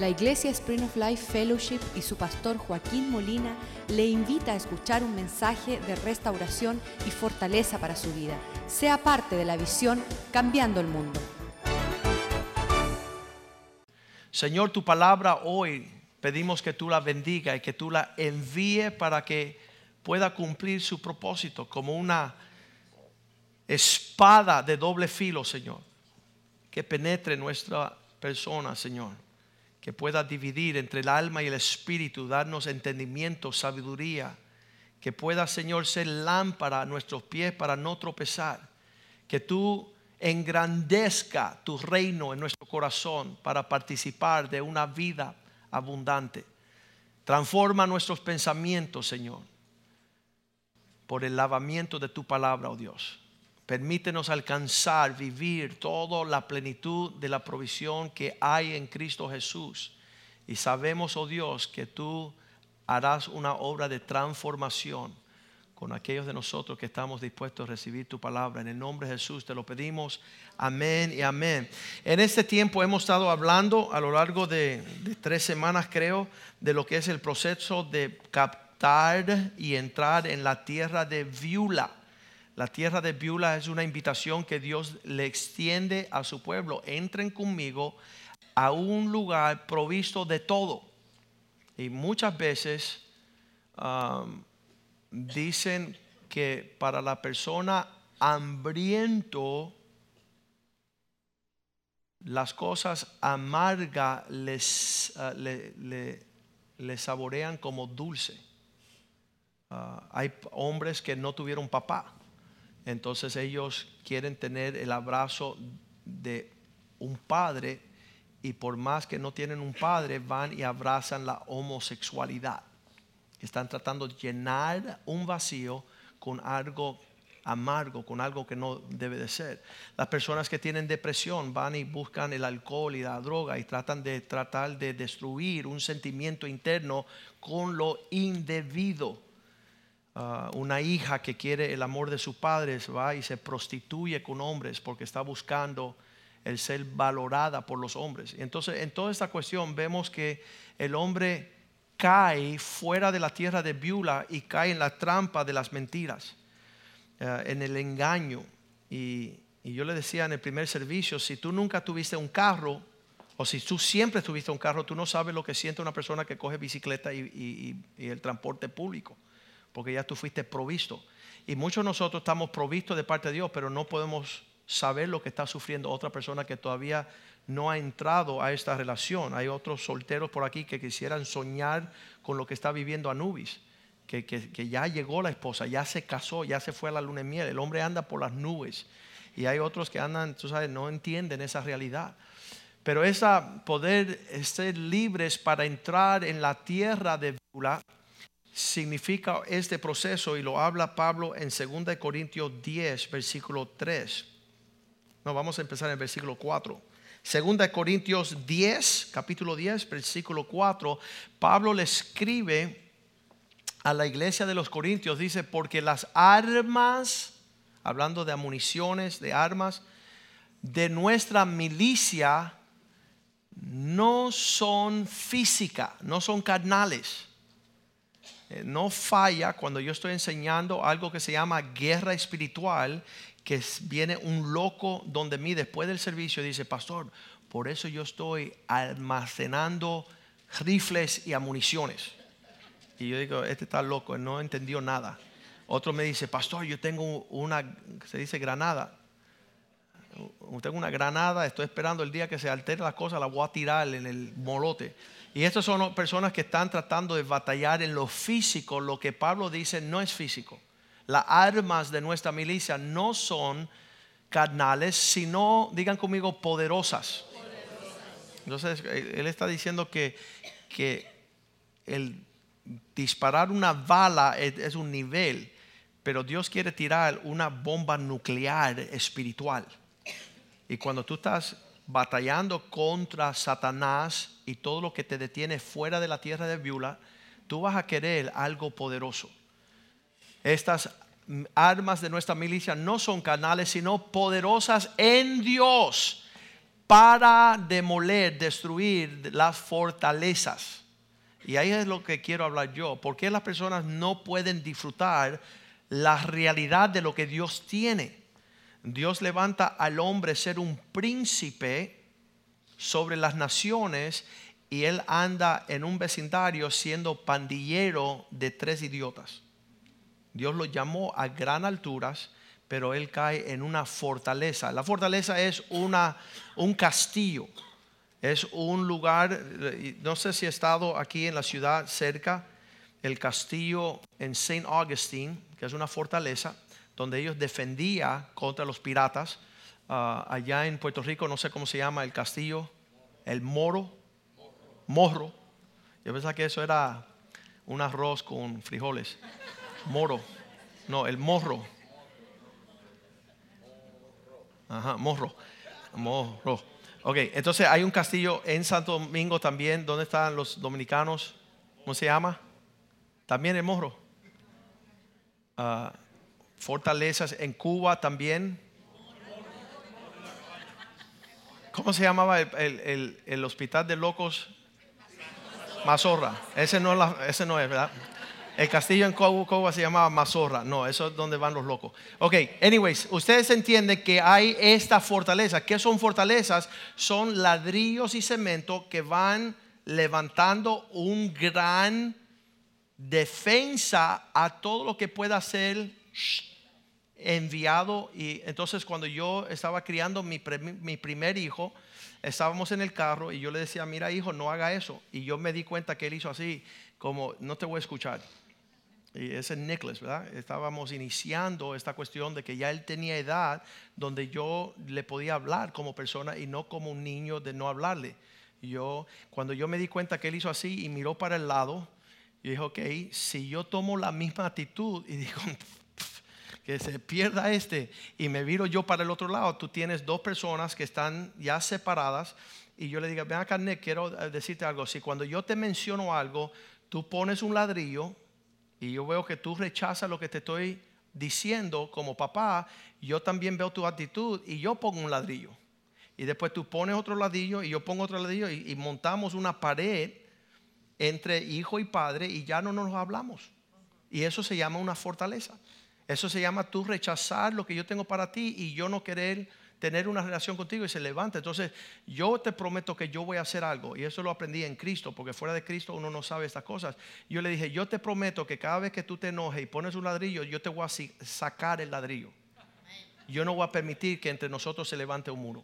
La Iglesia Spring of Life Fellowship y su pastor Joaquín Molina le invita a escuchar un mensaje de restauración y fortaleza para su vida. Sea parte de la visión Cambiando el Mundo. Señor, tu palabra hoy pedimos que tú la bendiga y que tú la envíe para que pueda cumplir su propósito como una espada de doble filo, Señor, que penetre nuestra persona, Señor que pueda dividir entre el alma y el espíritu, darnos entendimiento, sabiduría, que pueda, Señor, ser lámpara a nuestros pies para no tropezar, que tú engrandezca tu reino en nuestro corazón para participar de una vida abundante. Transforma nuestros pensamientos, Señor, por el lavamiento de tu palabra, oh Dios. Permítenos alcanzar, vivir toda la plenitud de la provisión que hay en Cristo Jesús. Y sabemos, oh Dios, que tú harás una obra de transformación con aquellos de nosotros que estamos dispuestos a recibir tu palabra. En el nombre de Jesús te lo pedimos. Amén y amén. En este tiempo hemos estado hablando a lo largo de, de tres semanas, creo, de lo que es el proceso de captar y entrar en la tierra de Viula. La tierra de Beulah es una invitación que Dios le extiende a su pueblo. Entren conmigo a un lugar provisto de todo. Y muchas veces um, dicen que para la persona hambriento, las cosas amargas les, uh, le, saborean como dulce. Uh, hay hombres que no tuvieron papá entonces ellos quieren tener el abrazo de un padre y por más que no tienen un padre, van y abrazan la homosexualidad. Están tratando de llenar un vacío con algo amargo, con algo que no debe de ser. Las personas que tienen depresión van y buscan el alcohol y la droga y tratan de tratar de destruir un sentimiento interno con lo indebido Ah, una hija que quiere el amor de sus padres va y se prostituye con hombres porque está buscando el ser valorada por los hombres. Entonces, en toda esta cuestión vemos que el hombre cae fuera de la tierra de Biula y cae en la trampa de las mentiras, ah, en el engaño. Y, yo le decía en el primer servicio, si tú nunca tuviste un carro, o si tú siempre tuviste un carro, tú no sabes lo que siente una persona que coge bicicleta y el transporte público porque ya tú fuiste provisto. Y muchos de nosotros estamos provistos de parte de Dios, pero no podemos saber lo que está sufriendo otra persona que todavía no ha entrado a esta relación. Hay otros solteros por aquí que quisieran soñar con lo que está viviendo Anubis, que, que, ya llegó la esposa, ya se casó, ya se fue a la luna de miel. El hombre anda por las nubes. Y hay otros que andan, tú sabes, no entienden esa realidad. Pero esa poder ser libres para entrar en la tierra de Bula significa este proceso y lo habla Pablo en 2 Corintios 10, versículo 3. No, vamos a empezar en el versículo 4. 2 Corintios 10, capítulo 10, versículo 4, Pablo le escribe a la iglesia de los Corintios, dice, porque las armas, hablando de municiones, de armas, de nuestra milicia no son físicas, no son carnales no falla cuando yo estoy enseñando algo que se llama guerra espiritual, que viene un loco donde mí después del servicio dice, pastor, por eso yo estoy almacenando rifles y amuniciones. Y yo digo, este está loco, no entendió nada. Otro me dice, pastor, yo tengo una, se dice granada. Tengo una granada, estoy esperando el día que se altere la cosa, la voy a tirar en el molote. Y estas son personas que están tratando de batallar en lo físico. Lo que Pablo dice no es físico. Las armas de nuestra milicia no son carnales, sino, digan conmigo, poderosas. Entonces, él está diciendo que, que el disparar una bala es, es un nivel, pero Dios quiere tirar una bomba nuclear espiritual. Y cuando tú estás batallando contra Satanás y todo lo que te detiene fuera de la tierra de Viula, tú vas a querer algo poderoso. Estas armas de nuestra milicia no son canales, sino poderosas en Dios para demoler, destruir las fortalezas. Y ahí es lo que quiero hablar yo. ¿Por qué las personas no pueden disfrutar la realidad de lo que Dios tiene? Dios levanta al hombre ser un príncipe sobre las naciones y él anda en un vecindario siendo pandillero de tres idiotas. Dios lo llamó a gran alturas, pero él cae en una fortaleza. La fortaleza es una, un castillo, es un lugar, no sé si he estado aquí en la ciudad cerca, el castillo en Saint Augustine, que es una fortaleza, donde ellos defendían contra los piratas. Ah, allá en Puerto Rico, no sé cómo se llama el castillo, el Moro, Morro. Yo pensaba que eso era un arroz con frijoles. Moro. No, el morro. Ajá, morro. Morro. Ok, entonces hay un castillo en Santo Domingo también, donde están los dominicanos. ¿Cómo se llama? También el morro. Ah, fortalezas en Cuba también. ¿Cómo se llamaba el, hospital de locos? Mazorra. Ese no, ese no es, ¿verdad? El castillo en Cuba, se llamaba Mazorra. No, eso es donde van los locos. Ok, anyways, ustedes entienden que hay esta fortaleza. ¿Qué son fortalezas? Son ladrillos y cemento que van levantando un gran defensa a todo lo que pueda ser enviado. Y entonces cuando yo estaba criando mi, mi primer hijo, estábamos en el carro y yo le decía, mira hijo, no haga eso. Y yo me di cuenta que él hizo así, como, no te voy a escuchar y ese Nicholas, ¿verdad? Estábamos iniciando esta cuestión de que ya él tenía edad donde yo le podía hablar como persona y no como un niño de no hablarle. Yo, cuando yo me di cuenta que él hizo así y miró para el lado, yo dije, ok, si yo tomo la misma actitud y digo, se pierda este y me viro yo para el otro lado, tú tienes dos personas que están ya separadas y yo le digo, ven acá, Nick, quiero decirte algo. Si cuando yo te menciono algo, tú pones un ladrillo y yo veo que tú rechazas lo que te estoy diciendo como papá, yo también veo tu actitud y yo pongo un ladrillo. Y después tú pones otro ladrillo y yo pongo otro ladrillo y, montamos una pared entre hijo y padre y ya no nos hablamos. Y eso se llama una fortaleza. Eso se llama tú rechazar lo que yo tengo para ti y yo no querer tener una relación contigo y se levanta. Entonces, yo te prometo que yo voy a hacer algo. Y eso lo aprendí en Cristo, porque fuera de Cristo uno no sabe estas cosas. Yo le dije, yo te prometo que cada vez que tú te enojes y pones un ladrillo, yo te voy a sacar el ladrillo. Yo no voy a permitir que entre nosotros se levante un muro.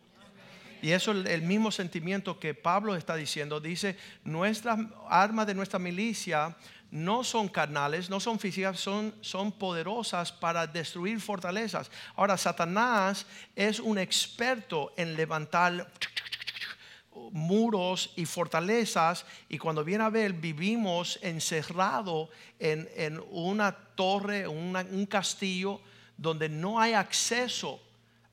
Y eso es el mismo sentimiento que Pablo está diciendo. Dice, nuestras armas de nuestra milicia no son carnales, no son físicas, son, son poderosas para destruir fortalezas. Ahora, Satanás es un experto en levantar muros y fortalezas y cuando viene a ver vivimos encerrados en, en, una torre, un castillo donde no hay acceso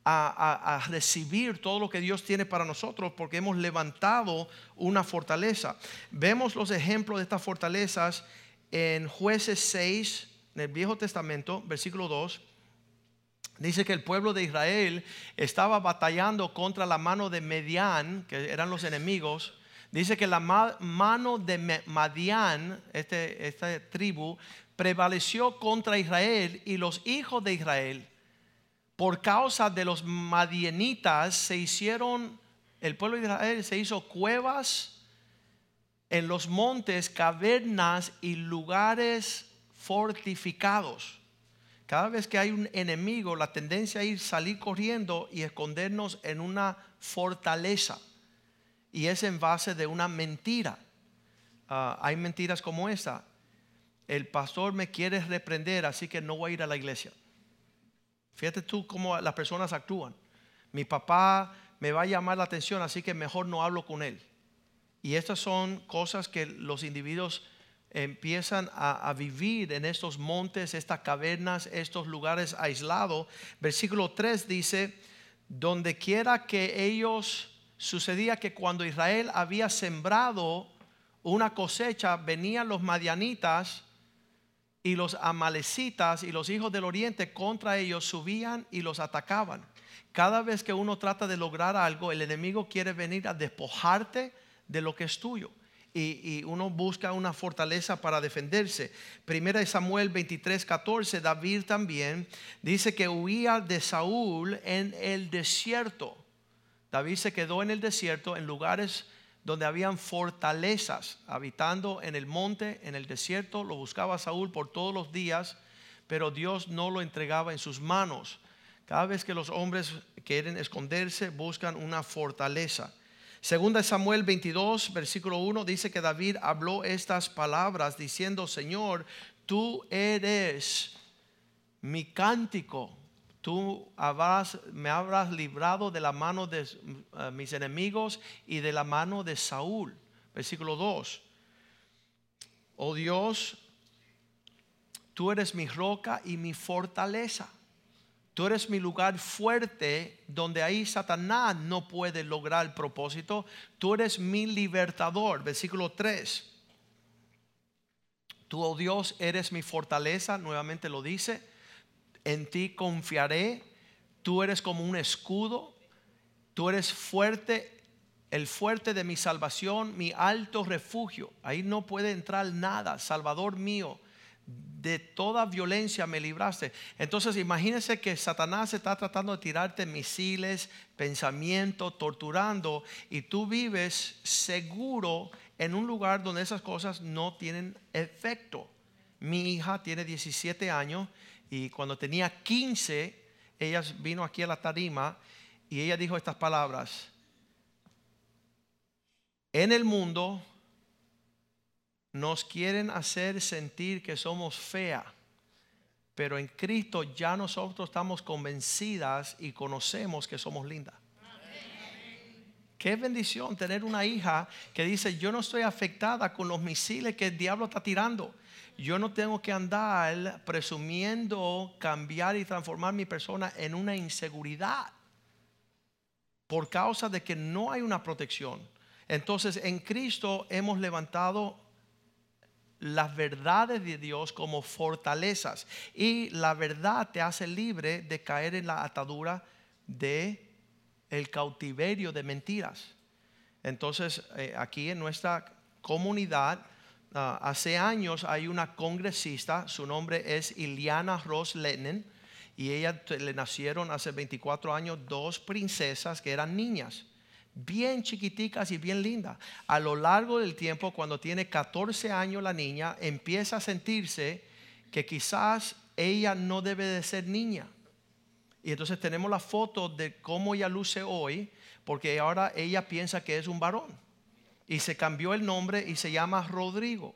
a, recibir todo lo que Dios tiene para nosotros porque hemos levantado una fortaleza. Vemos los ejemplos de estas fortalezas en jueces 6, en el Viejo Testamento, versículo 2, dice que el pueblo de Israel estaba batallando contra la mano de Medián, que eran los enemigos. Dice que la mano de Madián, este, esta tribu, prevaleció contra Israel y los hijos de Israel, por causa de los madianitas, se hicieron, el pueblo de Israel se hizo cuevas en los montes cavernas y lugares fortificados. Cada vez que hay un enemigo, la tendencia ir salir corriendo y escondernos en una fortaleza. Y es en base de una mentira. Ah, hay mentiras como esta. El pastor me quiere reprender, así que no voy a ir a la iglesia. Fíjate tú cómo las personas actúan. Mi papá me va a llamar la atención, así que mejor no hablo con él. Y estas son cosas que los individuos empiezan a, vivir en estos montes, estas cavernas, estos lugares aislados. Versículo 3 dice, donde quiera que ellos, sucedía que cuando Israel había sembrado una cosecha, venían los madianitas y los amalecitas y los hijos del oriente contra ellos subían y los atacaban. Cada vez que uno trata de lograr algo, el enemigo quiere venir a despojarte de lo que es tuyo. Y, y uno busca una fortaleza para defenderse. Primera de Samuel 23, 14, David también dice que huía de Saúl en el desierto. David se quedó en el desierto, en lugares donde habían fortalezas, habitando en el monte, en el desierto. Lo buscaba Saúl por todos los días, pero Dios no lo entregaba en sus manos. Cada vez que los hombres quieren esconderse, buscan una fortaleza. Segunda Samuel 22, versículo 1 dice que David habló estas palabras diciendo, Señor, tú eres mi cántico, tú me habrás librado de la mano de eh, mis enemigos y de la mano de Saúl. Versículo 2. Oh Dios, tú eres mi roca y mi fortaleza. Tú eres mi lugar fuerte donde ahí Satanás no puede lograr el propósito. Tú eres mi libertador. Versículo 3. Tú, oh Dios, eres mi fortaleza. Nuevamente lo dice. En ti confiaré. Tú eres como un escudo. Tú eres fuerte, el fuerte de mi salvación, mi alto refugio. Ahí no puede entrar nada. Salvador mío de toda violencia me libraste. Entonces imagínense que Satanás está tratando de tirarte misiles, pensamiento, torturando, y tú vives seguro en un lugar donde esas cosas no tienen efecto. Mi hija tiene 17 años y cuando tenía 15, ella vino aquí a la tarima y ella dijo estas palabras. En el mundo nos quieren hacer sentir que somos fea, pero en Cristo ya nosotros estamos convencidas y conocemos que somos lindas. Qué bendición tener una hija que dice, yo no estoy afectada con los misiles que el diablo está tirando. Yo no tengo que andar presumiendo cambiar y transformar mi persona en una inseguridad por causa de que no hay una protección. Entonces en Cristo hemos levantado las verdades de Dios como fortalezas. Y la verdad te hace libre de caer en la atadura de el cautiverio de mentiras. Entonces, eh, aquí en nuestra comunidad, ah, hace años hay una congresista, su nombre es Iliana Ross Lennon, y ella le nacieron hace 24 años dos princesas que eran niñas bien chiquiticas y bien lindas. A lo largo del tiempo, cuando tiene 14 años la niña, empieza a sentirse que quizás ella no debe de ser niña. Y entonces tenemos la foto de cómo ella luce hoy, porque ahora ella piensa que es un varón. Y se cambió el nombre y se llama Rodrigo.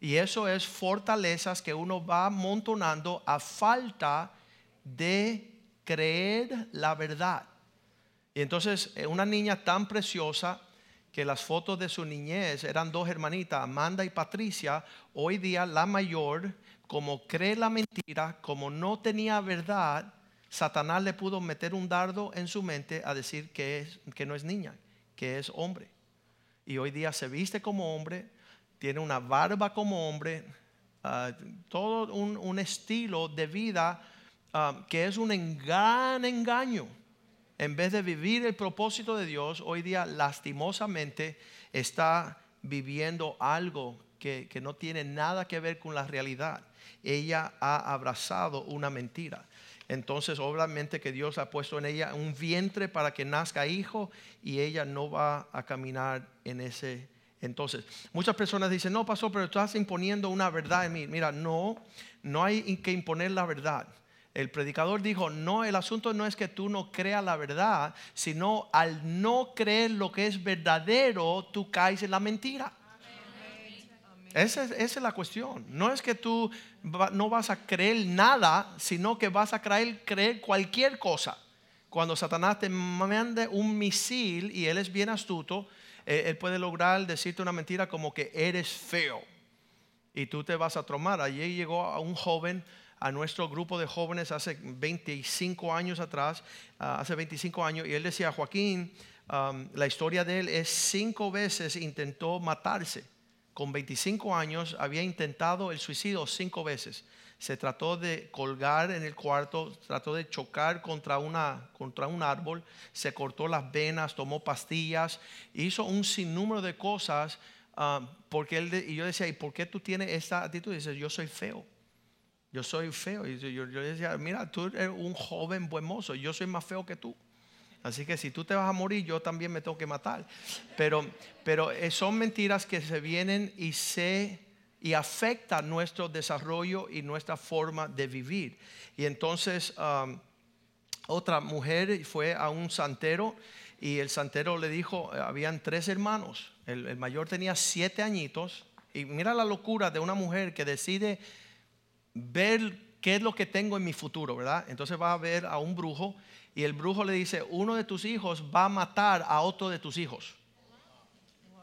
Y eso es fortalezas que uno va montonando a falta de creer la verdad. Y entonces eh, una niña tan preciosa que las fotos de su niñez eran dos hermanitas, Amanda y Patricia, hoy día la mayor, como cree la mentira, como no tenía verdad, Satanás le pudo meter un dardo en su mente a decir que, es, que no es niña, que es hombre. Y hoy día se viste como hombre, tiene una barba como hombre, ah, todo un, estilo de vida ah, que es un gran engaño en vez de vivir el propósito de Dios, hoy día lastimosamente está viviendo algo que, no tiene nada que ver con la realidad. Ella ha abrazado una mentira. Entonces, obviamente que Dios ha puesto en ella un vientre para que nazca hijo y ella no va a caminar en ese. Entonces, muchas personas dicen, no, pasó, pero estás imponiendo una verdad en mí. Mira, no, no hay que imponer la verdad. El predicador dijo, no, el asunto no es que tú no creas la verdad, sino al no creer lo que es verdadero, tú caes en la mentira. Esa es, la cuestión. No es que tú no vas a creer nada, sino que vas a creer, creer cualquier cosa. Cuando Satanás te mande un misil y él es bien astuto, eh, él puede lograr decirte una mentira como que eres feo. Y tú te vas a tromar. Allí llegó a un joven a nuestro grupo de jóvenes hace 25 años atrás, ah, hace 25 años, y él decía, Joaquín, la historia de él es cinco veces intentó matarse. Con 25 años había intentado el suicidio cinco veces. se trató de colgar en el cuarto, trató de chocar contra, una, contra un árbol, se cortó las venas, tomó pastillas, hizo un sinnúmero de cosas. ah, porque él, y yo decía, ¿y por qué tú tienes esta actitud? Y dice, yo soy feo. Yo soy feo. Y yo, yo decía, mira, tú eres un joven buen mozo, yo soy más feo que tú. Así que si tú te vas a morir, yo también me tengo que matar. Pero, pero eh, son mentiras que se vienen y se y afecta nuestro desarrollo y nuestra forma de vivir. Y entonces otra mujer fue a un santero y el santero le dijo, eh, habían tres hermanos, el, el mayor tenía siete añitos y mira la locura de una mujer que decide ver qué es lo que tengo en mi futuro, ¿verdad? Entonces va a ver a un brujo y el brujo le dice, uno de tus hijos va a matar a otro de tus hijos.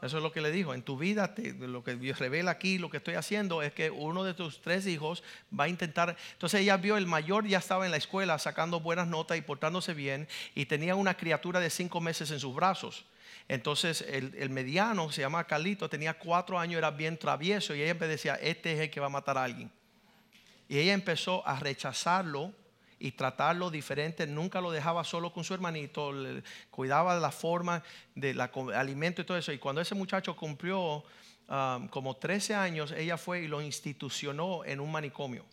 Eso es lo que le dijo. En tu vida, lo que Dios revela aquí, lo que estoy haciendo es que uno de tus tres hijos va a intentar. Entonces ella vio el mayor ya estaba en la escuela sacando buenas notas y portándose bien y tenía una criatura de cinco meses en sus brazos. Entonces el, el mediano, se llama Carlito, tenía cuatro años, era bien travieso y ella me decía, este es el que va a matar a alguien. Y ella empezó a rechazarlo y tratarlo diferente. Nunca lo dejaba solo con su hermanito. le- cuidaba de la forma de la co- alimento y todo eso. Y cuando ese muchacho cumplió um, como 13 años, ella fue y lo institucionó en un manicomio.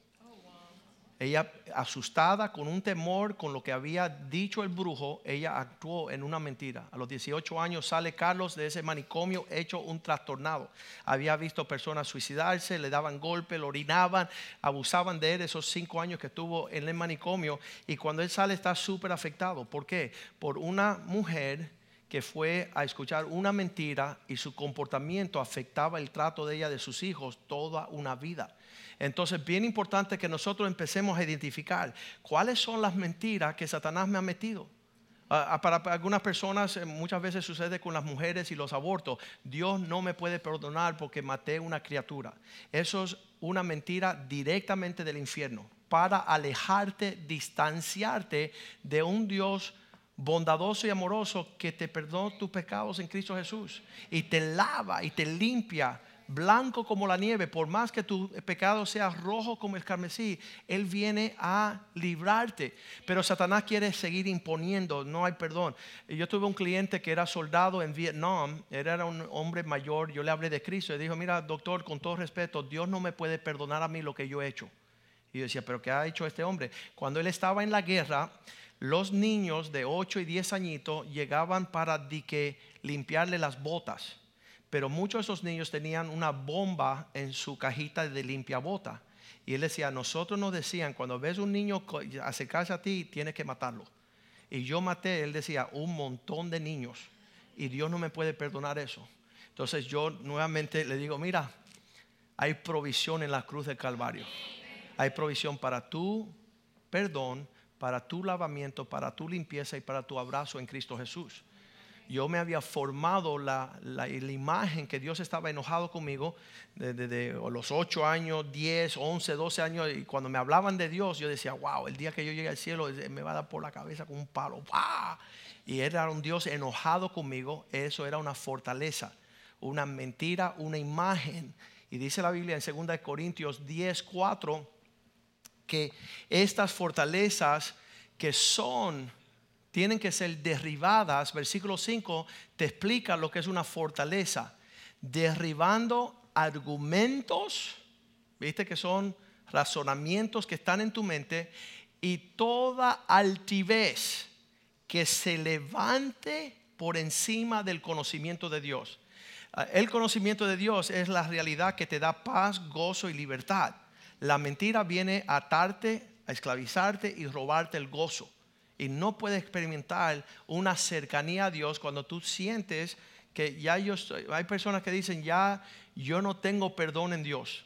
Ella, asustada, con un temor, con lo que había dicho el brujo, ella actuó en una mentira. A los 18 años sale Carlos de ese manicomio hecho un trastornado. Había visto personas suicidarse, le daban golpes, lo orinaban, abusaban de él esos cinco años que estuvo en el manicomio. Y cuando él sale está súper afectado. ¿Por qué? Por una mujer que fue a escuchar una mentira y su comportamiento afectaba el trato de ella, de sus hijos, toda una vida. Entonces, bien importante que nosotros empecemos a identificar cuáles son las mentiras que Satanás me ha metido. Ah, ah, para, algunas personas eh, muchas veces sucede con las mujeres y los abortos. Dios no me puede perdonar porque maté una criatura. Eso es una mentira directamente del infierno para alejarte, distanciarte de un Dios bondadoso y amoroso que te perdonó tus pecados en Cristo Jesús y te lava y te limpia blanco como la nieve, por más que tu pecado sea rojo como el carmesí, Él viene a librarte. Pero Satanás quiere seguir imponiendo, no hay perdón. Yo tuve un cliente que era soldado en Vietnam, era un hombre mayor, yo le hablé de Cristo y dijo, mira doctor, con todo respeto, Dios no me puede perdonar a mí lo que yo he hecho. Y yo decía, pero ¿qué ha hecho este hombre? Cuando él estaba en la guerra, los niños de 8 y 10 añitos llegaban para limpiarle las botas. Pero muchos de esos niños tenían una bomba en su cajita de limpiabota. Y él decía, nosotros nos decían, cuando ves un niño acercarse a ti, tienes que matarlo. Y yo maté, él decía, un montón de niños. Y Dios no me puede perdonar eso. Entonces yo nuevamente le digo, mira, hay provisión en la cruz del Calvario. Hay provisión para tu perdón, para tu lavamiento, para tu limpieza y para tu abrazo en Cristo Jesús. Yo me había formado la, la- imagen que Dios estaba enojado conmigo desde los 8 años, 10, 11, 12 años. Y cuando me hablaban de Dios, yo decía, wow, el día que yo llegue al cielo eh, me va a dar por la cabeza con un palo. Y era un Dios enojado conmigo. Eso era una fortaleza, una mentira, una imagen. Y dice la Biblia en 2 Corintios 10, 4 que estas fortalezas que son, tienen que ser derribadas, versículo 5 te explica lo que es una fortaleza, derribando argumentos, viste que son razonamientos que están en tu mente y toda altivez que se levante por encima del conocimiento de Dios. Ah, El conocimiento de Dios es la realidad que te da paz, gozo y libertad. La mentira viene a atarte, a esclavizarte y robarte el gozo. Y no puedes experimentar una cercanía a Dios cuando tú sientes que ya yo estoy, hay personas que dicen, ya yo no tengo perdón en Dios.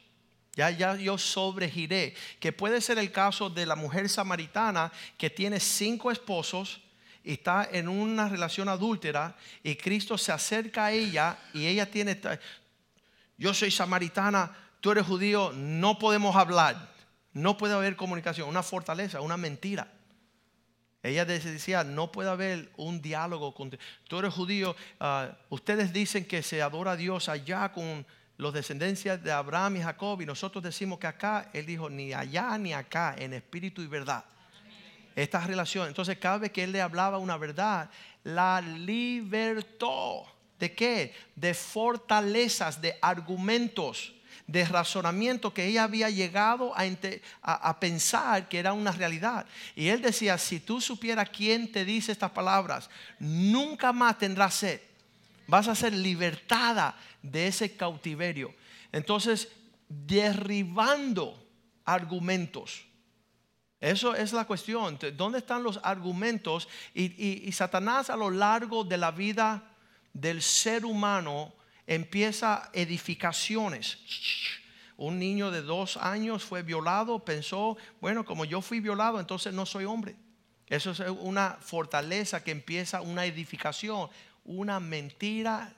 Ya, ya yo sobregiré. Que puede ser el caso de la mujer samaritana que tiene cinco esposos y está en una relación adúltera y Cristo se acerca a ella y ella tiene, yo soy samaritana, tú eres judío, no podemos hablar, no puede haber comunicación, una fortaleza, una mentira. Ella decía, no puede haber un diálogo con tú eres judío, ah, ustedes dicen que se adora a Dios allá con los descendencias de Abraham y Jacob, y nosotros decimos que acá, Él dijo, ni allá ni acá, en espíritu y verdad. Esta relación, entonces cada vez que Él le hablaba una verdad, la libertó. ¿De qué? De fortalezas, de argumentos, de razonamiento que ella había llegado a, pensar que era una realidad. Y él decía, si tú supieras quién te dice estas palabras, nunca más tendrás sed. Vas a ser libertada de ese cautiverio. Entonces, derribando argumentos. Eso es la cuestión. ¿Dónde están los argumentos? Y, Satanás a lo largo de la vida del ser humano empieza edificaciones. Un niño de dos años fue violado, pensó, bueno, como yo fui violado, entonces no soy hombre. Eso es una fortaleza que empieza una edificación, una mentira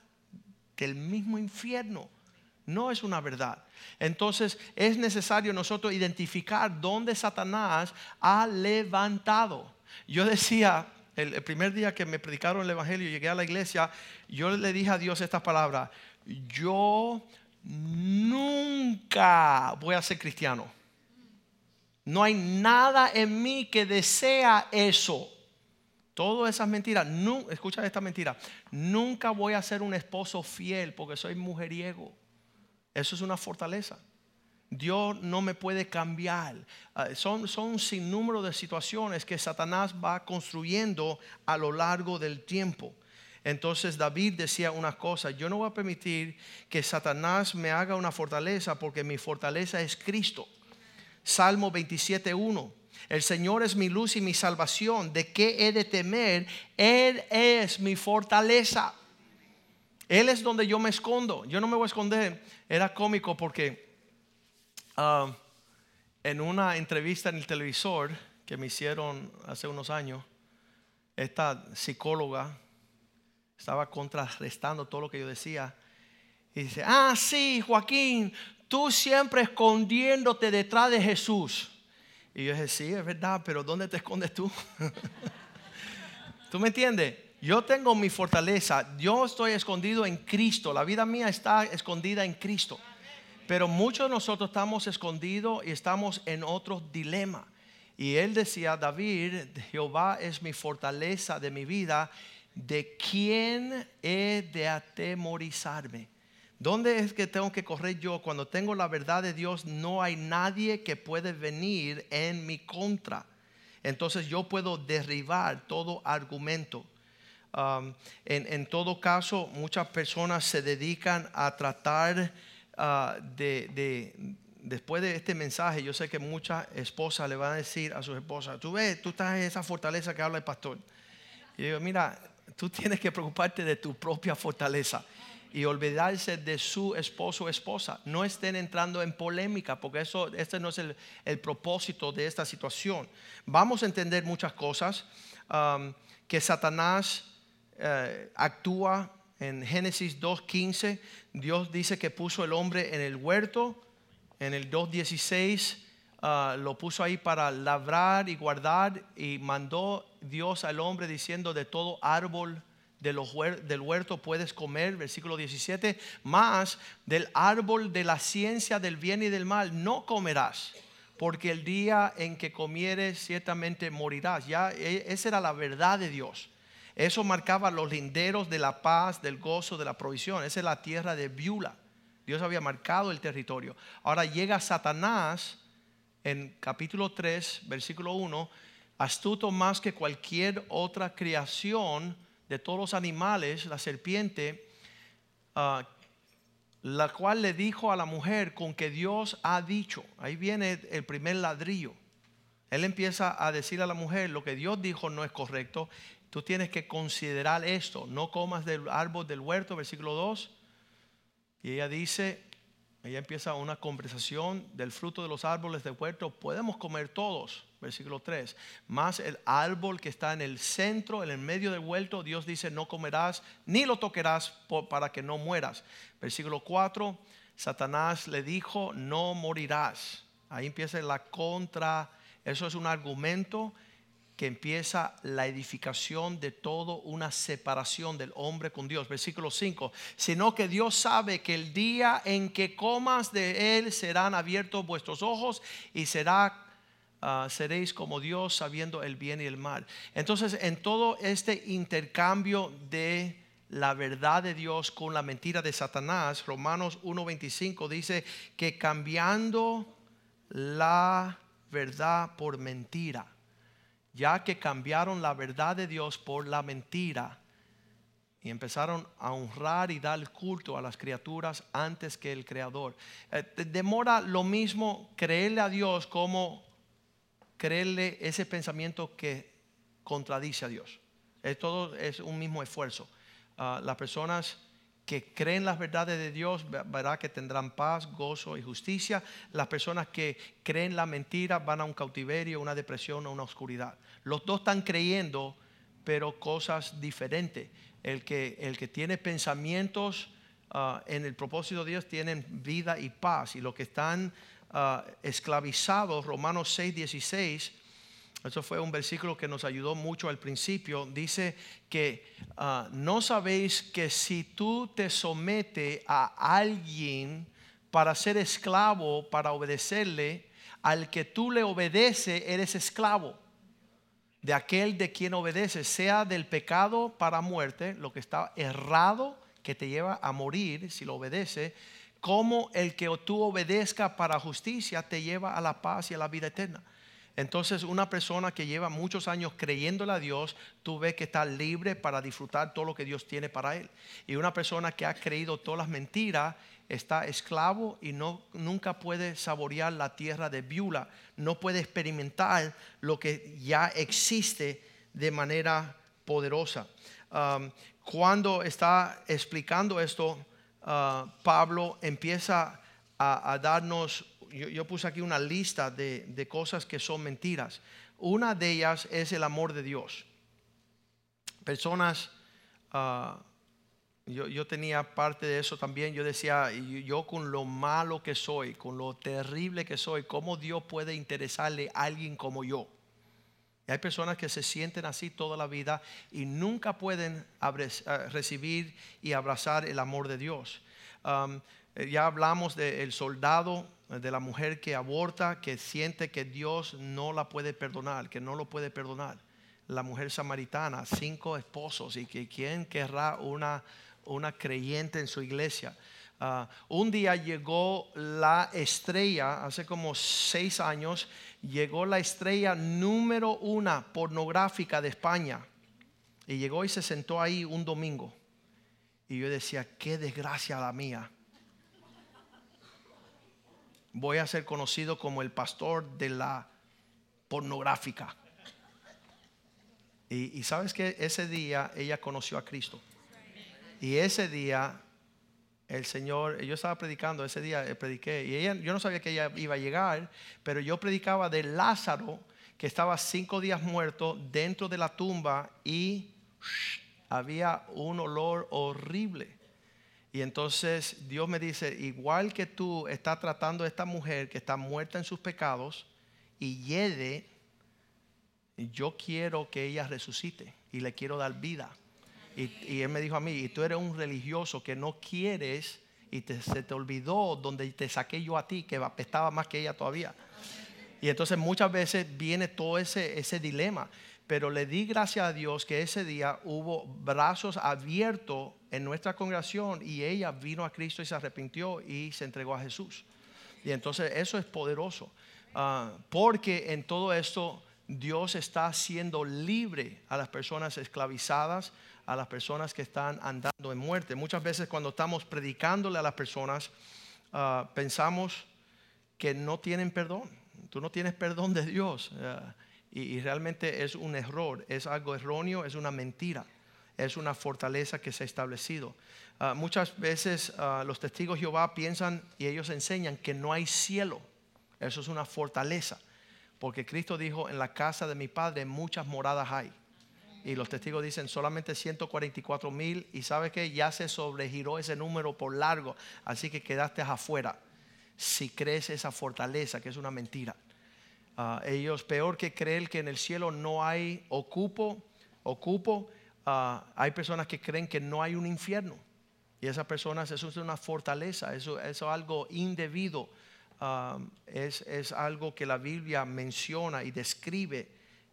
del mismo infierno. No es una verdad. Entonces es necesario nosotros identificar dónde Satanás ha levantado. Yo decía, el, primer día que me predicaron el Evangelio, llegué a la iglesia, yo le dije a Dios estas palabras, yo nunca voy a ser cristiano. No hay nada en mí que desea eso. Todas esas mentiras, no, escucha esta mentira, nunca voy a ser un esposo fiel porque soy mujeriego. Eso es una fortaleza. Dios no me puede cambiar. Ah, son, son un sinnúmero de situaciones que Satanás va construyendo a lo largo del tiempo. Entonces David decía una cosa, yo no voy a permitir que Satanás me haga una fortaleza porque mi fortaleza es Cristo. Salmo 27.1. El Señor es mi luz y mi salvación. ¿De qué he de temer? Él es mi fortaleza. Él es donde yo me escondo. Yo no me voy a esconder. Era cómico porque ah, en una entrevista en el televisor que me hicieron hace unos años, esta psicóloga estaba contrarrestando todo lo que yo decía. Y dice, ah, sí, Joaquín, tú siempre escondiéndote detrás de Jesús. Y yo dije, sí, es verdad, pero ¿dónde te escondes tú? ¿Tú me entiendes? Yo tengo mi fortaleza, yo estoy escondido en Cristo, la vida mía está escondida en Cristo. Pero muchos de nosotros estamos escondidos y estamos en otro dilema. Y él decía, David, Jehová es mi fortaleza de mi vida, ¿de quién he de atemorizarme? ¿Dónde es que tengo que correr yo? Cuando tengo la verdad de Dios, no hay nadie que puede venir en mi contra. Entonces yo puedo derribar todo argumento. Um, en, todo caso, muchas personas se dedican a tratar uh, de, después de este mensaje, yo sé que muchas esposas le van a decir a sus esposas, tú ves, tú estás en esa fortaleza que habla el pastor. Y yo digo, mira, tú tienes que preocuparte de tu propia fortaleza y olvidarse de su esposo o esposa. No estén entrando en polémica porque eso, este no es el, propósito de esta situación. Vamos a entender muchas cosas que Satanás eh, actúa en Génesis 2.15. Dios dice que puso el hombre en el huerto. En el 2.16 uh, lo puso ahí para labrar y guardar y mandó Dios al hombre diciendo de todo árbol del huerto puedes comer, versículo 17, más del árbol de la ciencia del bien y del mal no comerás, porque el día en que comieres ciertamente morirás. Ya e, esa era la verdad de Dios. Eso marcaba los linderos de la paz, del gozo, de la provisión. Esa es la tierra de Biula. Dios había marcado el territorio. Ahora llega Satanás en capítulo 3, versículo 1, astuto más que cualquier otra creación de todos los animales, la serpiente, ah, la cual le dijo a la mujer con que Dios ha dicho, ahí viene el primer ladrillo. Él empieza a decir a la mujer, lo que Dios dijo no es correcto, tú tienes que considerar esto, no comas del árbol del huerto, versículo 2. Y ella dice, ella empieza una conversación del fruto de los árboles del huerto, podemos comer todos versículo 3. Más el árbol que está en el centro, en el medio del huerto, Dios dice, no comerás ni lo tocarás para que no mueras. Versículo 4, Satanás le dijo, no morirás. Ahí empieza la contra, eso es un argumento que empieza la edificación de todo una separación del hombre con Dios. Versículo 5, sino que Dios sabe que el día en que comas de él serán abiertos vuestros ojos y será ah, seréis como Dios sabiendo el bien y el mal. Entonces, en todo este intercambio de la verdad de Dios con la mentira de Satanás, Romanos 1:25 dice que cambiando la verdad por mentira ya que cambiaron la verdad de Dios por la mentira y empezaron a honrar y dar culto a las criaturas antes que el Creador. Eh, demora lo mismo creerle a Dios como creerle ese pensamiento que contradice a Dios. todo es un mismo esfuerzo. Ah, las personas que creen las verdades de Dios, verá que tendrán paz, gozo y justicia. Las personas que creen la mentira van a un cautiverio, una depresión o una oscuridad. Los dos están creyendo, pero cosas diferentes. El que, el que tiene pensamientos ah, en el propósito de Dios tienen vida y paz. Y los que están ah, esclavizados, Romanos 6, 16, eso fue un versículo que nos ayudó mucho al principio. Dice que ah, no sabéis que si tú te sometes a alguien para ser esclavo, para obedecerle, al que tú le obedeces, eres esclavo de aquel de quien obedece, sea del pecado para muerte, lo que está errado, que te lleva a morir si lo obedece, como el que tú obedezca para justicia te lleva a la paz y a la vida eterna. Entonces una persona que lleva muchos años creyéndole a Dios, tú ves que está libre para disfrutar todo lo que Dios tiene para él. Y una persona que ha creído todas las mentiras está esclavo y no, nunca puede saborear la tierra de Viula, no puede experimentar lo que ya existe de manera poderosa. Cuando está explicando esto, uh, Pablo empieza a darnos yo, puse aquí una lista de, cosas que son mentiras. Una de ellas es el amor de Dios. Personas, ah, yo, tenía parte de eso también. Yo decía, yo con lo malo que soy, con lo terrible que soy, ¿cómo Dios puede interesarle a alguien como yo? hay personas que se sienten así toda la vida y nunca pueden ah, recibir y abrazar el amor de Dios. Eh, ya hablamos del soldado de la mujer que aborta, que siente que Dios no la puede perdonar, que no lo puede perdonar. La mujer samaritana, cinco esposos y que quién querrá una, una creyente en su iglesia. Ah, un día llegó la estrella, hace como seis años, llegó la estrella número una pornográfica de España. Y llegó y se sentó ahí un domingo. Y yo decía, qué desgracia la mía voy a ser conocido como el pastor de la pornográfica. Y, sabes que ese día ella conoció a Cristo. Y ese día el Señor, yo estaba predicando, ese día eh, prediqué, y ella, yo no sabía que ella iba a llegar, pero yo predicaba de Lázaro, que estaba cinco días muerto dentro de la tumba y había un olor horrible. Y entonces Dios me dice, igual que tú estás tratando a esta mujer que está muerta en sus pecados y hiede, yo quiero que ella resucite y le quiero dar vida. Y, él me dijo a mí, y tú eres un religioso que no quieres y se te olvidó donde te saqué yo a ti, que apestaba más que ella todavía. Y entonces muchas veces viene todo ese, ese dilema. Pero le di gracias a Dios que ese día hubo brazos abiertos en nuestra congregación y ella vino a Cristo y se arrepintió y se entregó a Jesús. Y entonces eso es poderoso. Ah, porque en todo esto Dios está haciendo libre a las personas esclavizadas, a las personas que están andando en muerte. Muchas veces cuando estamos predicándole a las personas, ah, pensamos que no tienen perdón. Tú no tienes perdón de Dios. Ah, y, realmente es un error, es algo erróneo, es una mentira, es una fortaleza que se ha establecido. Ah, muchas veces ah, los testigos de Jehová piensan y ellos enseñan que no hay cielo. Eso es una fortaleza, porque Cristo dijo, en la casa de mi Padre muchas moradas hay. Y los testigos dicen solamente 144 mil y sabe que ya se sobregiró ese número por largo, así que quedaste afuera. Si crees esa fortaleza, que es una mentira. Ah, ellos, peor que creer que en el cielo no hay ocupo, ocupo, ah, hay personas que creen que no hay un infierno. Y esas personas, eso es una fortaleza, eso es algo indebido. Ah, es, es algo que la Biblia menciona y describe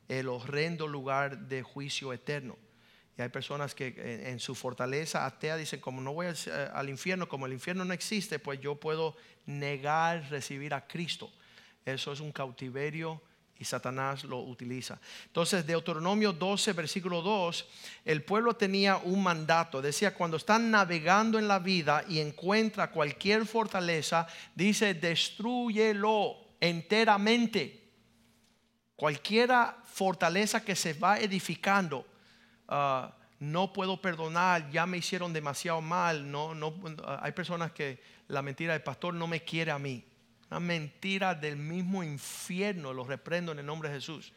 el horrendo lugar de juicio eterno. Y hay personas que en, su fortaleza atea dicen, como no voy al, infierno, como el infierno no existe, pues yo puedo negar recibir a Cristo. Eso es un cautiverio y Satanás lo utiliza. Entonces, Deuteronomio 12, versículo 2, el pueblo tenía un mandato. Decía, cuando están navegando en la vida y encuentra cualquier fortaleza, dice, destruyelo enteramente. Cualquiera fortaleza que se va edificando, Ah, no puedo perdonar, ya me hicieron demasiado mal. No, no, hay personas que la mentira del pastor no me quiere a mí. Una mentira del mismo infierno, lo reprendo en el nombre de Jesús.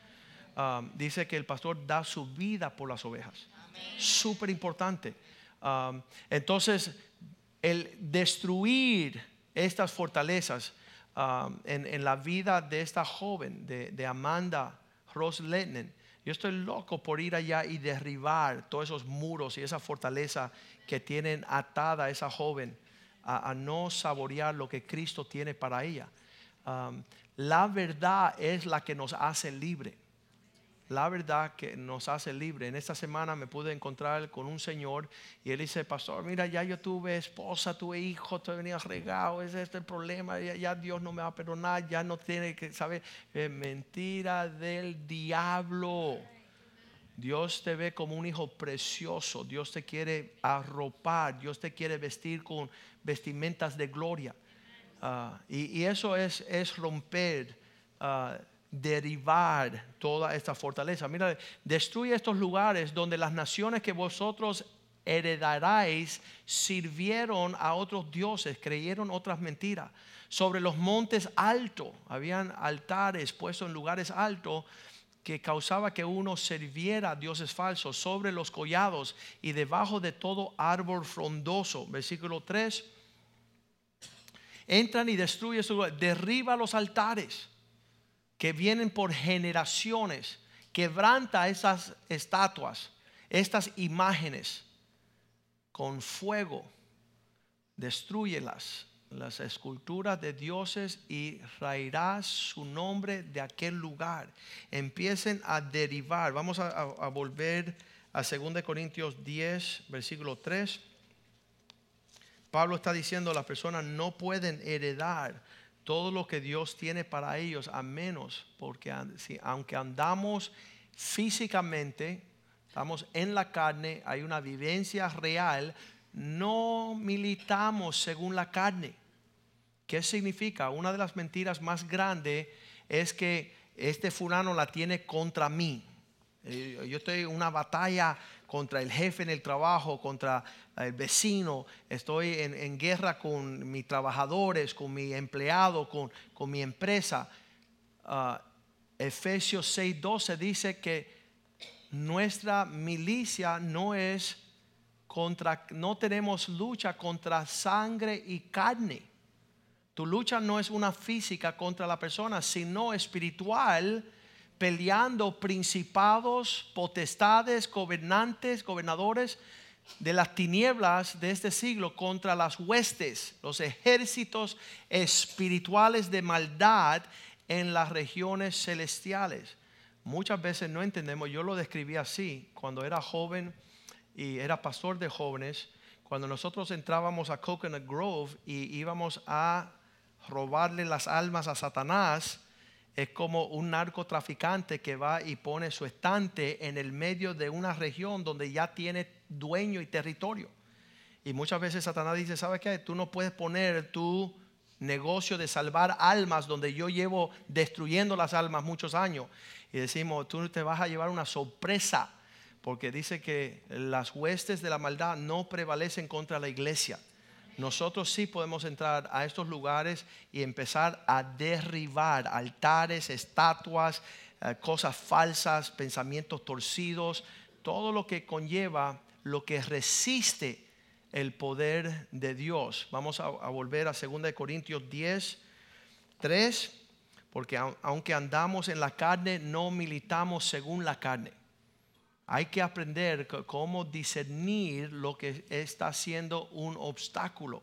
Ah, dice que el pastor da su vida por las ovejas. Súper importante. Ah, entonces, el destruir estas fortalezas en, la vida de esta joven, de, de Amanda Ross Letnen, yo estoy loco por ir allá y derribar todos esos muros y esa fortaleza que tienen atada a esa joven a, no saborear lo que Cristo tiene para ella. Um, la verdad es la que nos hace libre la verdad que nos hace libre. En esta semana me pude encontrar con un señor y él dice, pastor, mira, ya yo tuve esposa, tuve hijo, te venía regado, es el problema, ya, Dios no me va a perdonar, ya no tiene que saber. mentira del diablo. Dios te ve como un hijo precioso, Dios te quiere arropar, Dios te quiere vestir con vestimentas de gloria. Ah, y, eso es, es romper. Uh, derivar toda esta fortaleza. Mira, destruye estos lugares donde las naciones que vosotros heredaréis sirvieron a otros dioses, creyeron otras mentiras. Sobre los montes altos, habían altares puestos en lugares altos que causaba que uno sirviera a dioses falsos sobre los collados y debajo de todo árbol frondoso. Versículo 3. Entran y destruyen, derriba los altares que vienen por generaciones, quebranta esas estatuas, estas imágenes con fuego, destruyelas, las esculturas de dioses y raerás su nombre de aquel lugar. Empiecen a derivar. Vamos a, a volver a 2 Corintios 10, versículo 3. Pablo está diciendo las personas no pueden heredar todo lo que Dios tiene para ellos, a menos porque aunque andamos físicamente, estamos en la carne, hay una vivencia real, no militamos según la carne. ¿Qué significa? Una de las mentiras más grandes es que este fulano la tiene contra mí. Eh, yo estoy en una batalla contra el jefe en el trabajo, contra el vecino, estoy en, guerra con mis trabajadores, con mi empleado, con, con mi empresa. Uh, Efesios 6:12 dice que nuestra milicia no es contra, no tenemos lucha contra sangre y carne. Tu lucha no es una física contra la persona, sino espiritual peleando principados, potestades, gobernantes, gobernadores de las tinieblas de este siglo contra las huestes, los ejércitos espirituales de maldad en las regiones celestiales. Muchas veces no entendemos, yo lo describí así, cuando era joven y era pastor de jóvenes, cuando nosotros entrábamos a Coconut Grove y íbamos a robarle las almas a Satanás, es como un narcotraficante que va y pone su estante en el medio de una región donde ya tiene dueño y territorio. Y muchas veces Satanás dice, ¿sabes qué? Tú no puedes poner tu negocio de salvar almas donde yo llevo destruyendo las almas muchos años. Y decimos, tú te vas a llevar una sorpresa, porque dice que las huestes de la maldad no prevalecen contra la iglesia nosotros sí podemos entrar a estos lugares y empezar a derribar altares, estatuas, eh, cosas falsas, pensamientos torcidos, todo lo que conlleva, lo que resiste el poder de Dios. Vamos a, volver a 2 Corintios 10, 3. porque au- aunque andamos en la carne, no militamos según la carne. Hay que aprender cómo discernir lo que está siendo un obstáculo.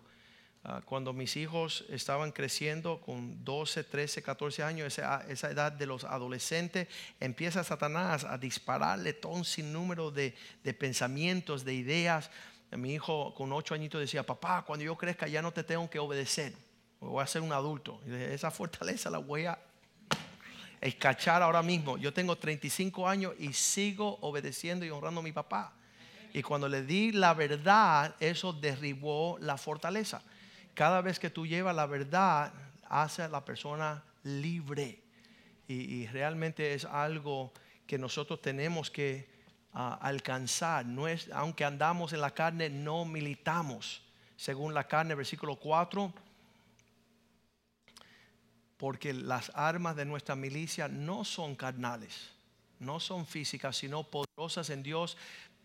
Ah, cuando mis hijos estaban creciendo con 12, 13, 14 años, esa, esa edad de los adolescentes, empieza Satanás a dispararle todo un sinnúmero de, de pensamientos, de ideas. Mi hijo con 8 añitos decía, papá, cuando yo crezca ya no te tengo que obedecer, voy a ser un adulto. Esa fortaleza la voy a escachar ahora mismo. Yo tengo 35 años y sigo obedeciendo y honrando a mi papá. Y cuando le di la verdad, eso derribó la fortaleza. Cada vez que tú llevas la verdad, hace a la persona libre. Y, y realmente es algo que nosotros tenemos que ah, alcanzar. No es, aunque andamos en la carne, no militamos. Según la carne, versículo 4 porque las armas de nuestra milicia no son carnales, no son físicas, sino poderosas en Dios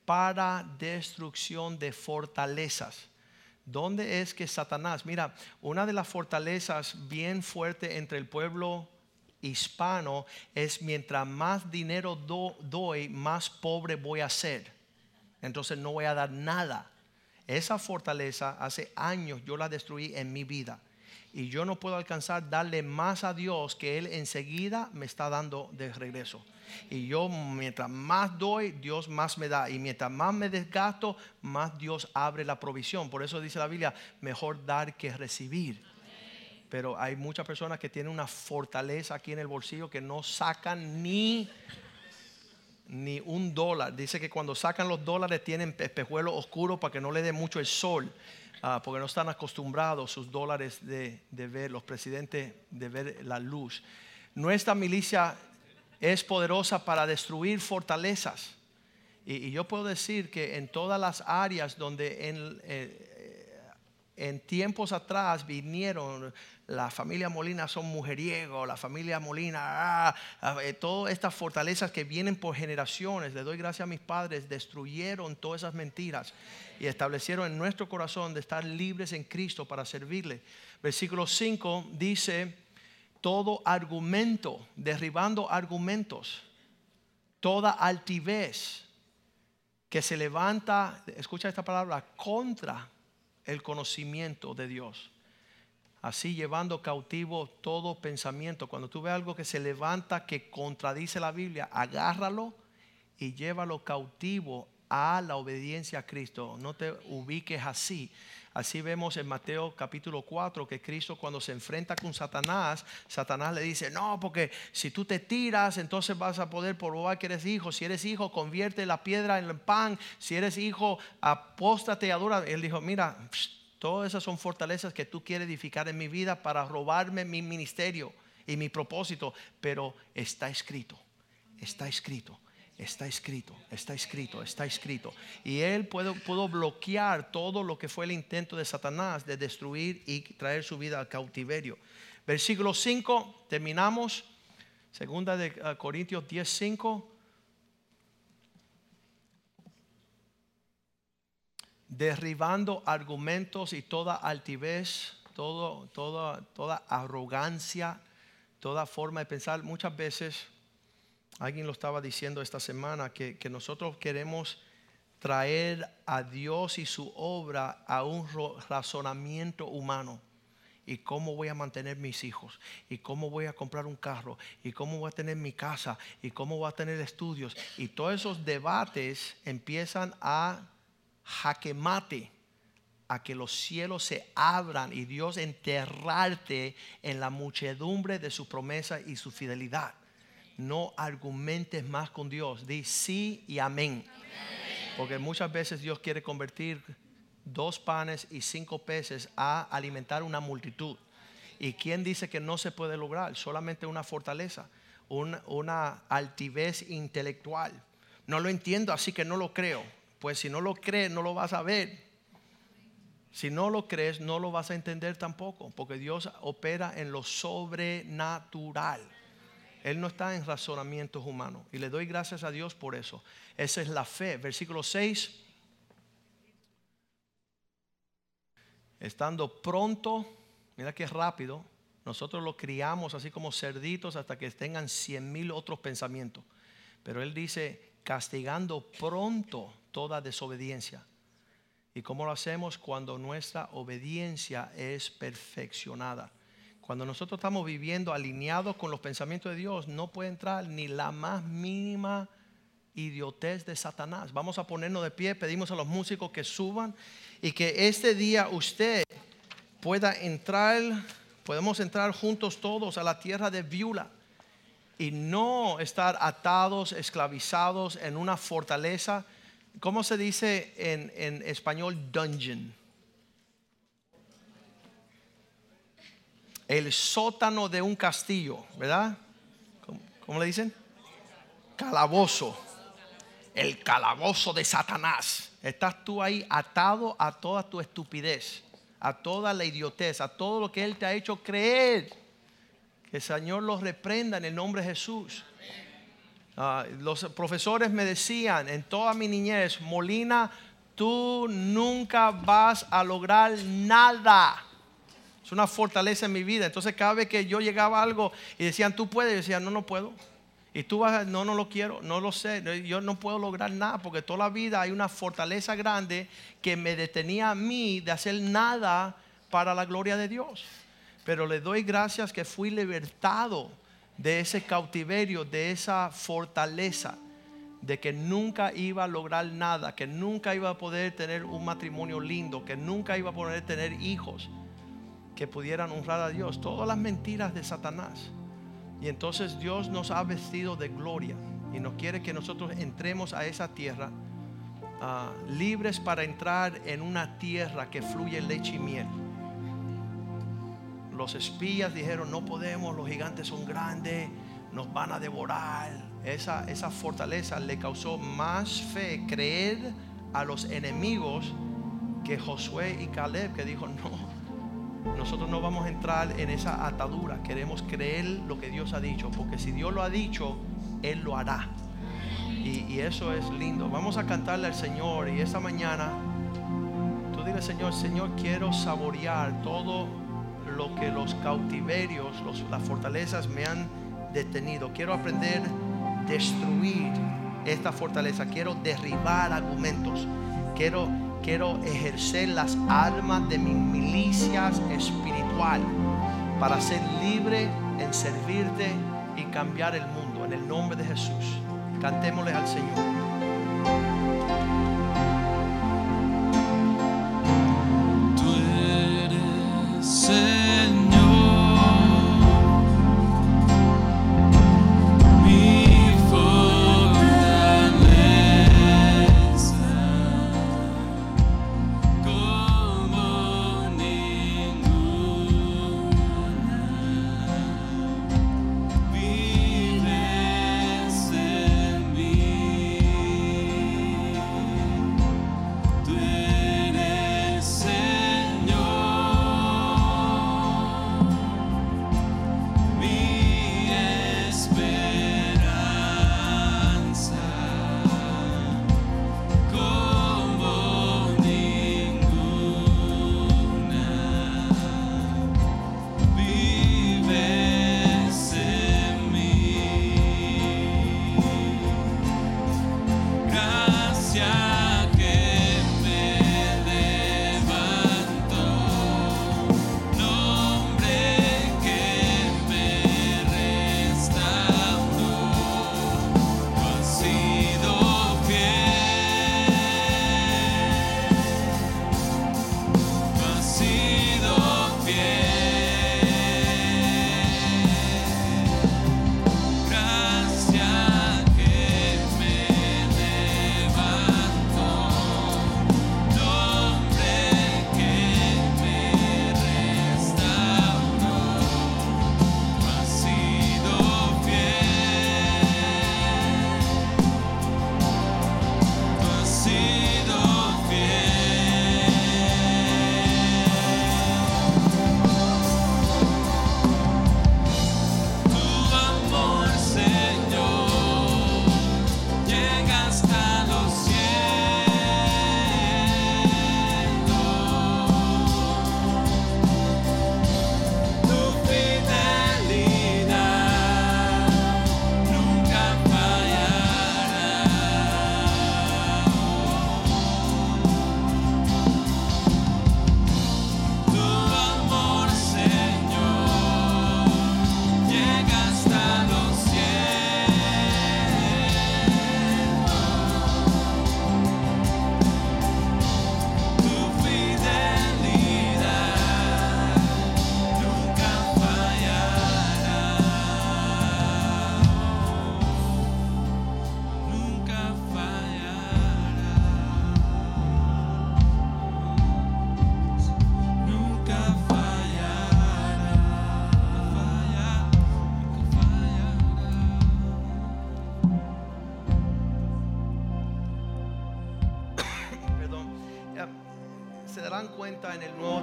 para destrucción de fortalezas. ¿Dónde es que Satanás? Mira, una de las fortalezas bien fuerte entre el pueblo hispano es mientras más dinero do- doy, más pobre voy a ser. Entonces no voy a dar nada. Esa fortaleza hace años yo la destruí en mi vida. Y yo no puedo alcanzar darle más a Dios que Él enseguida me está dando de regreso. Y yo mientras más doy, Dios más me da. Y mientras más me desgasto, más Dios abre la provisión. Por eso dice la Biblia, mejor dar que recibir. Pero hay muchas personas que tienen una fortaleza aquí en el bolsillo que no sacan ni ni un dólar. Dice que cuando sacan los dólares tienen espejuelos oscuros para que no le dé mucho el sol, ah, porque no están acostumbrados sus dólares de, de ver, los presidentes de ver la luz. Nuestra milicia es poderosa para destruir fortalezas. Y, yo puedo decir que en todas las áreas donde en, eh, en tiempos atrás vinieron, la familia Molina son mujeriegos, la familia Molina, ah, ah, eh, todas estas fortalezas que vienen por generaciones, le doy gracias a mis padres, destruyeron todas esas mentiras y establecieron en nuestro corazón de estar libres en Cristo para servirle. Versículo 5 dice, todo argumento, derribando argumentos, toda altivez que se levanta, escucha esta palabra, contra el conocimiento de Dios. Así llevando cautivo todo pensamiento. Cuando tú ves algo que se levanta, que contradice la Biblia, agárralo y llévalo cautivo a la obediencia a Cristo. No te ubiques así. Así vemos en Mateo capítulo 4 que Cristo cuando se enfrenta con Satanás, Satanás le dice, no, porque si tú te tiras, entonces vas a poder probar que eres hijo. Si eres hijo, convierte la piedra en el pan. Si eres hijo, apóstate y adora. Él dijo, mira, todas esas son fortalezas que tú quieres edificar en mi vida para robarme mi ministerio y mi propósito. Pero está escrito, está escrito. Está escrito, está escrito, está escrito. Y él pudo, bloquear todo lo que fue el intento de Satanás de destruir y traer su vida al cautiverio. Versículo 5, terminamos. Segunda de uh, Corintios 10, 5. Derribando argumentos y toda altivez, todo, toda, toda arrogancia, toda forma de pensar. Muchas veces Alguien lo estaba diciendo esta semana que, que, nosotros queremos traer a Dios y su obra a un razonamiento humano. ¿Y cómo voy a mantener mis hijos? ¿Y cómo voy a comprar un carro? ¿Y cómo voy a tener mi casa? ¿Y cómo voy a tener estudios? Y todos esos debates empiezan a jaquemate a que los cielos se abran y Dios enterrarte en la muchedumbre de su promesa y su fidelidad no argumentes más con Dios. Di sí y amén. Porque muchas veces Dios quiere convertir dos panes y cinco peces a alimentar una multitud. ¿Y quién dice que no se puede lograr? Solamente una fortaleza, una, una altivez intelectual. No lo entiendo, así que no lo creo. Pues si no lo crees, no lo vas a ver. Si no lo crees, no lo vas a entender tampoco, porque Dios opera en lo sobrenatural. Él no está en razonamientos humanos. Y le doy gracias a Dios por eso. Esa es la fe. Versículo 6. Estando pronto, mira que rápido, Nosotros los criamos así como cerditos hasta que tengan cien mil otros pensamientos. Pero Él dice, castigando pronto toda desobediencia. ¿Y cómo lo hacemos? Cuando nuestra obediencia es perfeccionada. Cuando nosotros estamos viviendo alineados con los pensamientos de Dios, no puede entrar ni la más mínima idiotez de Satanás. Vamos a ponernos de pie, pedimos a los músicos que suban y que este día usted pueda entrar, podemos entrar juntos todos a la tierra de Viula y no estar atados, esclavizados en una fortaleza. ¿Cómo se dice en, en español dungeon? El sótano de un castillo, ¿verdad? ¿Cómo, le dicen? Calabozo. El calabozo de Satanás. Estás tú ahí atado a toda tu estupidez, a toda la idiotez, a todo lo que Él te ha hecho creer. Que el Señor los reprenda en el nombre de Jesús. Ah, los profesores me decían en toda mi niñez, Molina, tú nunca vas a lograr nada es una fortaleza en mi vida. Entonces cada vez que yo llegaba a algo y decían, tú puedes, yo decía, no, no puedo. Y tú vas, no, no lo quiero, no lo sé, yo no puedo lograr nada porque toda la vida hay una fortaleza grande que me detenía a mí de hacer nada para la gloria de Dios. Pero le doy gracias que fui libertado de ese cautiverio, de esa fortaleza, de que nunca iba a lograr nada, que nunca iba a poder tener un matrimonio lindo, que nunca iba a poder tener hijos que pudieran honrar a Dios. Todas las mentiras de Satanás. Y entonces Dios nos ha vestido de gloria y nos quiere que nosotros entremos a esa tierra ah, libres para entrar en una tierra que fluye leche y miel. Los espías dijeron, no podemos, los gigantes son grandes, nos van a devorar. Esa, esa fortaleza le causó más fe creer a los enemigos que Josué y Caleb, que dijo, no, nosotros no vamos a entrar en esa atadura. Queremos creer lo que Dios ha dicho, porque si Dios lo ha dicho, Él lo hará. Y, eso es lindo. Vamos a cantarle al Señor y esta mañana tú dile Señor, Señor, quiero saborear todo lo que los cautiverios, las fortalezas me han detenido. Quiero aprender destruir esta fortaleza. Quiero derribar argumentos. Quiero quiero ejercer las armas de mis milicias espiritual para ser libre en servirte y cambiar el mundo. En el nombre de Jesús. Cantémosle al Señor.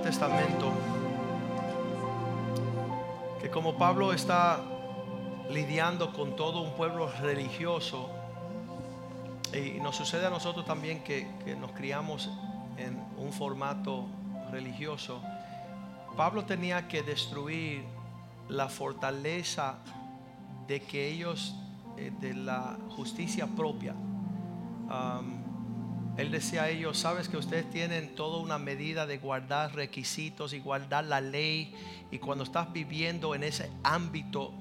Testamento que como Pablo está lidiando con todo un pueblo religioso, y nos sucede a nosotros también que, que nos criamos en un formato religioso, Pablo tenía que destruir la fortaleza de que ellos, eh, de la justicia propia, um, él decía a ellos, sabes que ustedes tienen toda una medida de guardar requisitos y guardar la ley y cuando estás viviendo en ese ámbito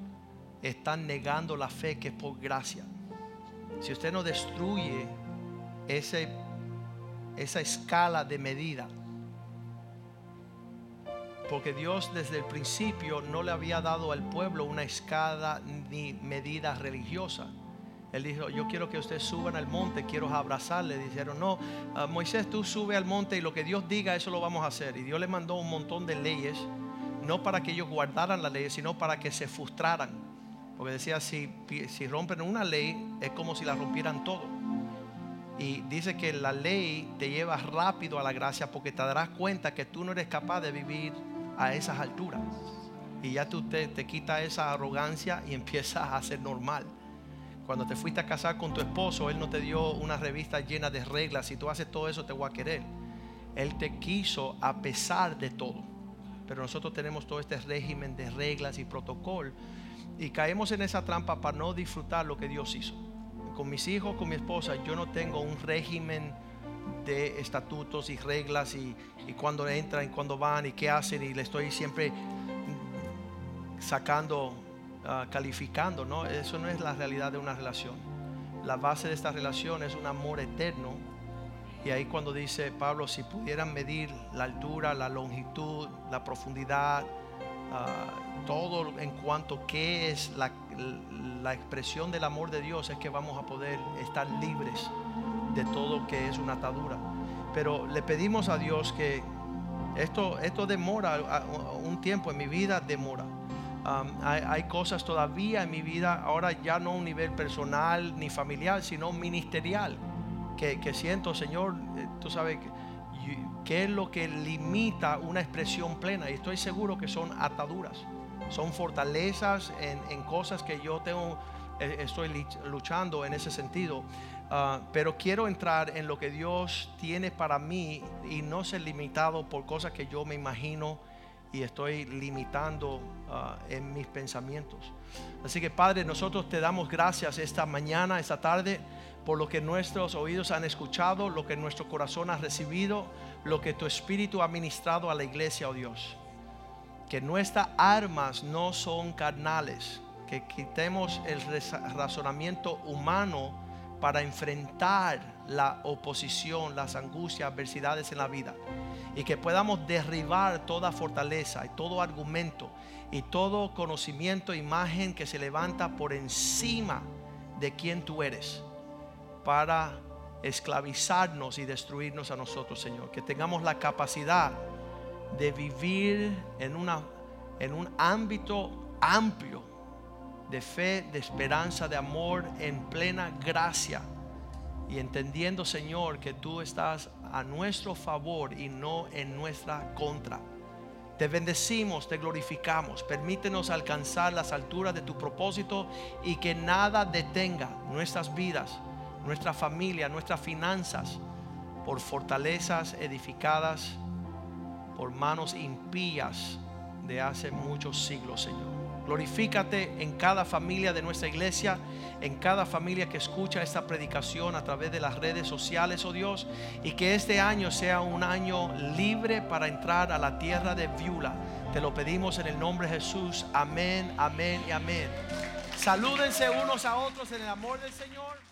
están negando la fe que es por gracia. Si usted no destruye ese, esa escala de medida, porque Dios desde el principio no le había dado al pueblo una escala ni medida religiosa. Él dijo, yo quiero que ustedes suban al monte, quiero abrazarle. Dijeron, no, ah, Moisés, tú sube al monte y lo que Dios diga, eso lo vamos a hacer. Y Dios le mandó un montón de leyes, no para que ellos guardaran las leyes, sino para que se frustraran. Porque decía, si, si rompen una ley, es como si la rompieran todo. Y dice que la ley te lleva rápido a la gracia porque te darás cuenta que tú no eres capaz de vivir a esas alturas. Y ya tú te, te quitas esa arrogancia y empiezas a ser normal. Cuando te fuiste a casar con tu esposo, Él no te dio una revista llena de reglas. Si tú haces todo eso, te voy a querer. Él te quiso a pesar de todo. Pero nosotros tenemos todo este régimen de reglas y protocolo. Y caemos en esa trampa para no disfrutar lo que Dios hizo. Con mis hijos, con mi esposa, yo no tengo un régimen de estatutos y reglas y, y cuándo entran y cuándo van y qué hacen. Y le estoy siempre sacando Ah, calificando, ¿no? Eso no es la realidad de una relación. La base de esta relación es un amor eterno. Y ahí cuando dice Pablo, si pudieran medir la altura, la longitud, la profundidad, ah, todo en cuanto a qué es la, la expresión del amor de Dios, es que vamos a poder estar libres de todo que es una atadura. Pero le pedimos a Dios que esto, esto demora un tiempo en mi vida, demora hay, cosas todavía en mi vida, ahora ya no a un nivel personal ni familiar, sino ministerial, que, siento, Señor, eh, tú sabes qué es lo que limita una expresión plena. Y estoy seguro que son ataduras, son fortalezas en, cosas que yo tengo, eh, estoy luchando en ese sentido. Ah, pero quiero entrar en lo que Dios tiene para mí y no ser limitado por cosas que yo me imagino y estoy limitando ah, en mis pensamientos. Así que Padre, nosotros te damos gracias esta mañana, esta tarde, por lo que nuestros oídos han escuchado, lo que nuestro corazón ha recibido, lo que tu Espíritu ha ministrado a la iglesia, oh Dios. Que nuestras armas no son carnales, que quitemos el razonamiento humano para enfrentar la oposición, las angustias, adversidades en la vida y que podamos derribar toda fortaleza y todo argumento y todo conocimiento, imagen que se levanta por encima de quien tú eres para esclavizarnos y destruirnos a nosotros, Señor. Que tengamos la capacidad de vivir en, una, en un ámbito amplio de fe, de esperanza, de amor, en plena gracia. Y entendiendo, Señor, que tú estás a nuestro favor y no en nuestra contra. Te bendecimos, te glorificamos. Permítenos alcanzar las alturas de tu propósito y que nada detenga nuestras vidas, nuestra familia, nuestras finanzas por fortalezas edificadas por manos impías de hace muchos siglos, Señor. Glorifícate en cada familia de nuestra iglesia, en cada familia que escucha esta predicación a través de las redes sociales, oh Dios, y que este año sea un año libre para entrar a la tierra de Viula. Te lo pedimos en el nombre de Jesús. Amén, amén y amén. Salúdense unos a otros en el amor del Señor.